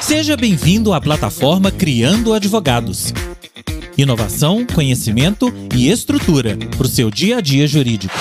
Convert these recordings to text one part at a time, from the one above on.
Seja bem-vindo à plataforma Criando Advogados. Inovação, conhecimento e estrutura para o seu dia a dia jurídico.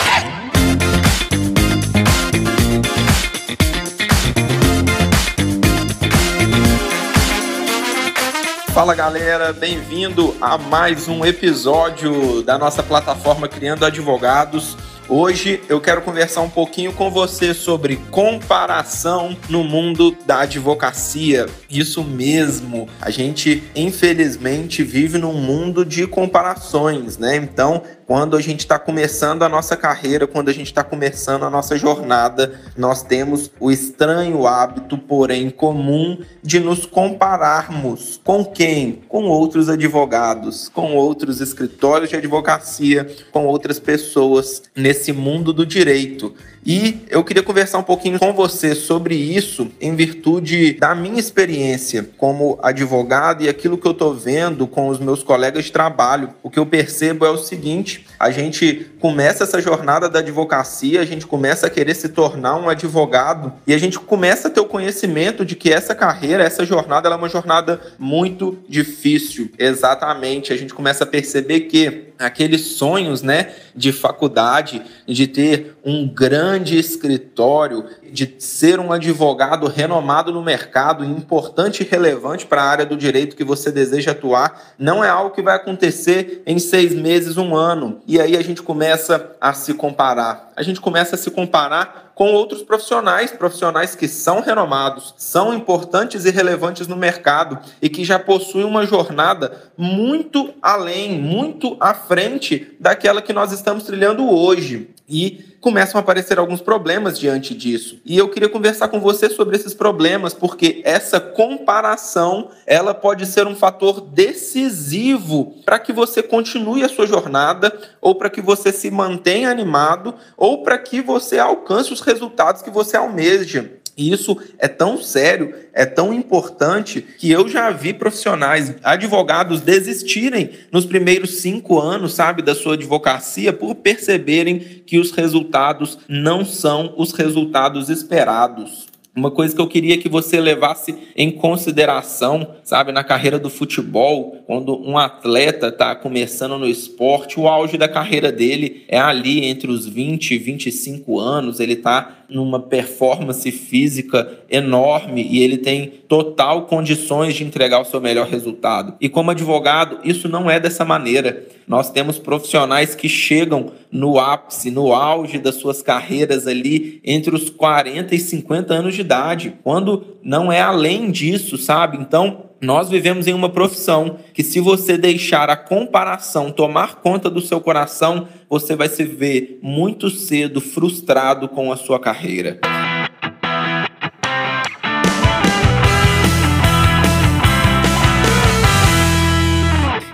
Fala galera, bem-vindo a mais um episódio da nossa plataforma Criando Advogados. Hoje eu quero conversar um pouquinho com você sobre comparação no mundo da advocacia. Isso mesmo, a gente infelizmente vive num mundo de comparações, né? Então, quando a gente está começando a nossa carreira, quando a gente está começando a nossa jornada, nós temos o estranho hábito, porém comum, de nos compararmos com quem? Com outros advogados, com outros escritórios de advocacia, com outras pessoas nesse mundo do direito. E eu queria conversar um pouquinho com você sobre isso em virtude da minha experiência como advogado e aquilo que eu estou vendo com os meus colegas de trabalho. O que eu percebo é o seguinte: a gente começa essa jornada da advocacia, a gente começa a querer se tornar um advogado e a gente começa a ter o conhecimento de que essa carreira, essa jornada, é uma jornada muito difícil. Exatamente, a gente começa a perceber que aqueles sonhos, né, de faculdade, de ter um grande escritório, de ser um advogado renomado no mercado, importante e relevante para a área do direito que você deseja atuar, não é algo que vai acontecer em seis meses, um ano. E aí a gente começa a se comparar. A gente começa a se comparar com outros profissionais, profissionais que são renomados, são importantes e relevantes no mercado e que já possuem uma jornada muito além, muito à frente daquela que nós estamos trilhando hoje. E começam a aparecer alguns problemas diante disso. E eu queria conversar com você sobre esses problemas, porque essa comparação, ela pode ser um fator decisivo para que você continue a sua jornada ou para que você se mantenha animado ou para que você alcance os resultados que você almeja. Isso é tão sério, é tão importante, que eu já vi profissionais, advogados, desistirem nos primeiros cinco anos, sabe, da sua advocacia, por perceberem que os resultados não são os resultados esperados. Uma coisa que eu queria que você levasse em consideração, sabe, na carreira do futebol, quando um atleta está começando no esporte, o auge da carreira dele é ali entre os 20 e 25 anos, ele está numa performance física enorme e ele tem total condições de entregar o seu melhor resultado. E como advogado, isso não é dessa maneira. Nós temos profissionais que chegam no ápice, no auge das suas carreiras ali entre os 40 e 50 anos de idade, quando não é além disso, sabe? Então, nós vivemos em uma profissão que, se você deixar a comparação tomar conta do seu coração, você vai se ver muito cedo frustrado com a sua carreira.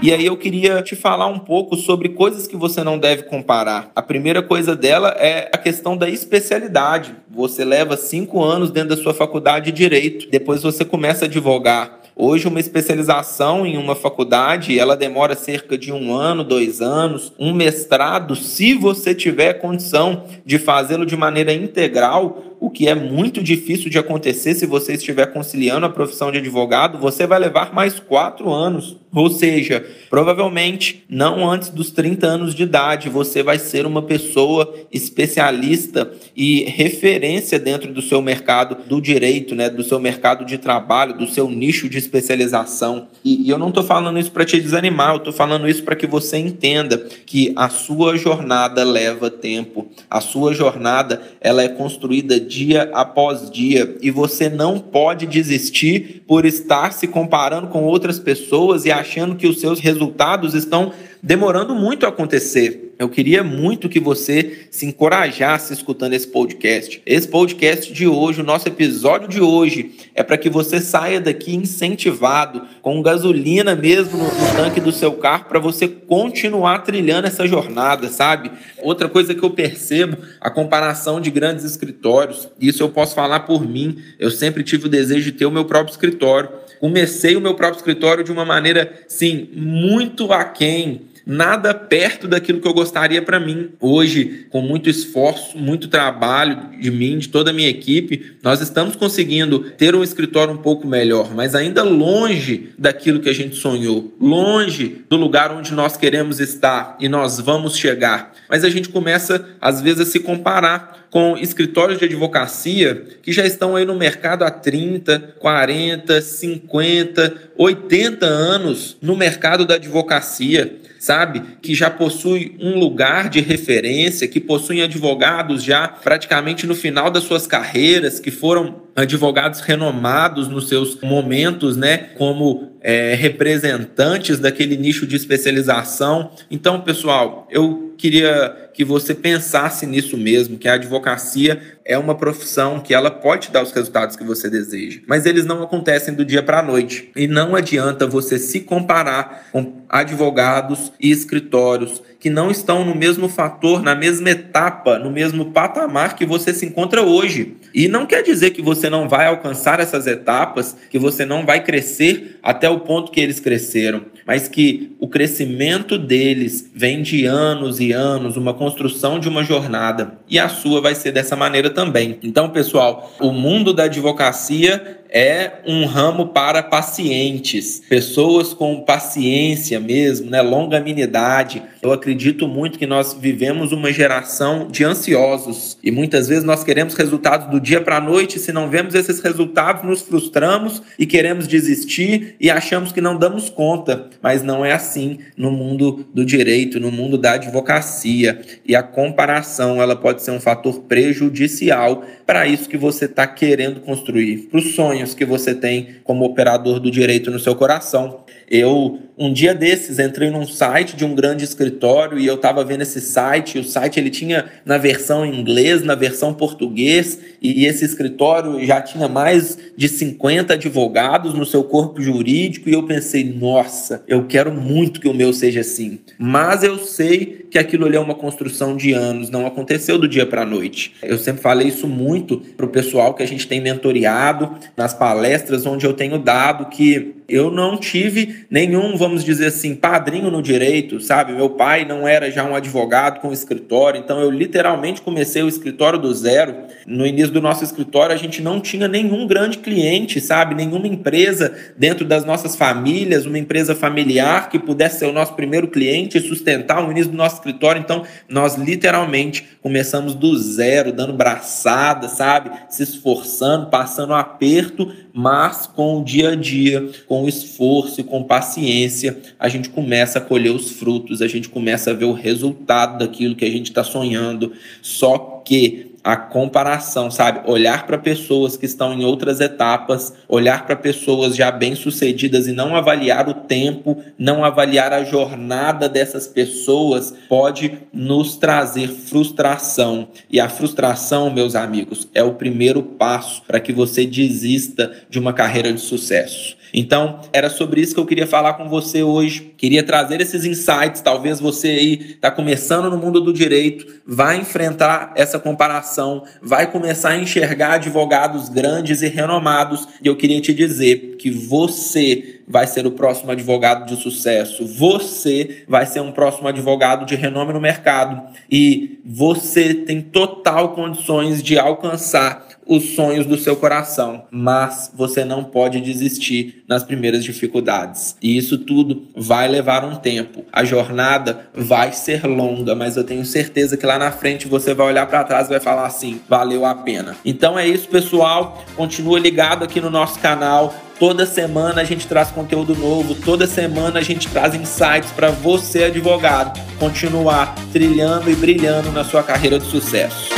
E aí eu queria te falar um pouco sobre coisas que você não deve comparar. A primeira coisa dela é a questão da especialidade. Você leva cinco anos dentro da sua faculdade de direito, depois você começa a advogar. Hoje, uma especialização em uma faculdade, ela demora cerca de um ano, dois anos. Um mestrado, se você tiver condição de fazê-lo de maneira integral, o que é muito difícil de acontecer se você estiver conciliando a profissão de advogado, você vai levar mais quatro anos. Ou seja, provavelmente não antes dos 30 anos de idade, você vai ser uma pessoa especialista e referência dentro do seu mercado do direito, né, do seu mercado de trabalho, do seu nicho de especialização. E, e eu não estou falando isso para te desanimar, eu estou falando isso para que você entenda que a sua jornada leva tempo, a sua jornada ela é construída dia após dia e você não pode desistir por estar se comparando com outras pessoas e achando que os seus resultados estão demorando muito a acontecer. Eu queria muito que você se encorajasse escutando esse podcast. Esse podcast de hoje, o nosso episódio de hoje, é para que você saia daqui incentivado, com gasolina mesmo no, no tanque do seu carro, para você continuar trilhando essa jornada, sabe? Outra coisa que eu percebo, a comparação de grandes escritórios, isso eu posso falar por mim, eu sempre tive o desejo de ter o meu próprio escritório. Comecei o meu próprio escritório de uma maneira, sim, muito aquém nada perto daquilo que eu gostaria para mim. Hoje, com muito esforço, muito trabalho de mim, de toda a minha equipe, nós estamos conseguindo ter um escritório um pouco melhor, mas ainda longe daquilo que a gente sonhou, longe do lugar onde nós queremos estar e nós vamos chegar. Mas a gente começa, às vezes, a se comparar com escritórios de advocacia que já estão aí no mercado há 30, 40, 50, 80 anos no mercado da advocacia sabe? Que já possui um lugar de referência, que possuem advogados já praticamente no final das suas carreiras, que foram advogados renomados nos seus momentos, né? Como é, representantes daquele nicho de especialização. Então, pessoal, eu queria que você pensasse nisso mesmo, que a advocacia é uma profissão que ela pode dar os resultados que você deseja, mas eles não acontecem do dia para a noite. E não adianta você se comparar com advogados e escritórios que não estão no mesmo fator, na mesma etapa, no mesmo patamar que você se encontra hoje. E não quer dizer que você não vai alcançar essas etapas, que você não vai crescer até o ponto que eles cresceram, mas que o crescimento deles vem de anos e anos, uma construção de uma jornada. E a sua vai ser dessa maneira também. Então, pessoal, o mundo da advocacia é um ramo para pacientes, pessoas com paciência mesmo, né, longanimidade. Eu acredito muito que nós vivemos uma geração de ansiosos e muitas vezes nós queremos resultados do dia para a noite, se não vemos esses resultados, nos frustramos e queremos desistir e achamos que não damos conta, mas não é assim no mundo do direito, no mundo da advocacia. E a comparação, ela pode ser um fator prejudicial para isso que você está querendo construir, para os sonhos que você tem como operador do direito no seu coração. Eu, um dia desses, entrei num site de um grande escritório e eu estava vendo esse site. O site ele tinha na versão inglês, na versão português, e esse escritório já tinha mais de 50 advogados no seu corpo jurídico. E eu pensei, nossa, eu quero muito que o meu seja assim. Mas eu sei que aquilo ali é uma construção de anos, não aconteceu do dia para a noite. Eu sempre falei isso muito para o pessoal que a gente tem mentoreado nas palestras onde eu tenho dado que eu não tive nenhum, vamos dizer assim, padrinho no direito, sabe? Meu pai não era já um advogado com escritório, então eu literalmente comecei o escritório do zero. No início do nosso escritório, a gente não tinha nenhum grande cliente, sabe? Nenhuma empresa dentro das nossas famílias, uma empresa familiar que pudesse ser o nosso primeiro cliente e sustentar o início do nosso escritório. Então, nós literalmente começamos do zero, dando braçada, sabe? Se esforçando, passando aperto, mas com o dia a dia, com esforço e com paciência, a gente começa a colher os frutos, a gente começa a ver o resultado daquilo que a gente está sonhando. Só que a comparação, sabe? Olhar para pessoas que estão em outras etapas, olhar para pessoas já bem-sucedidas e não avaliar o tempo, não avaliar a jornada dessas pessoas, pode nos trazer frustração. E a frustração, meus amigos, é o primeiro passo para que você desista de uma carreira de sucesso. Então, era sobre isso que eu queria falar com você hoje. Queria trazer esses insights. Talvez você aí está começando no mundo do direito, vai enfrentar essa comparação, vai começar a enxergar advogados grandes e renomados. E eu queria te dizer que você vai ser o próximo advogado de sucesso. Você vai ser um próximo advogado de renome no mercado. E você tem total condições de alcançar os sonhos do seu coração, mas você não pode desistir nas primeiras dificuldades. E isso tudo vai levar um tempo. A jornada vai ser longa, mas eu tenho certeza que lá na frente você vai olhar para trás e vai falar assim: valeu a pena. Então é isso, pessoal. Continua ligado aqui no nosso canal. Toda semana a gente traz conteúdo novo, toda semana a gente traz insights para você, advogado, continuar trilhando e brilhando na sua carreira de sucesso.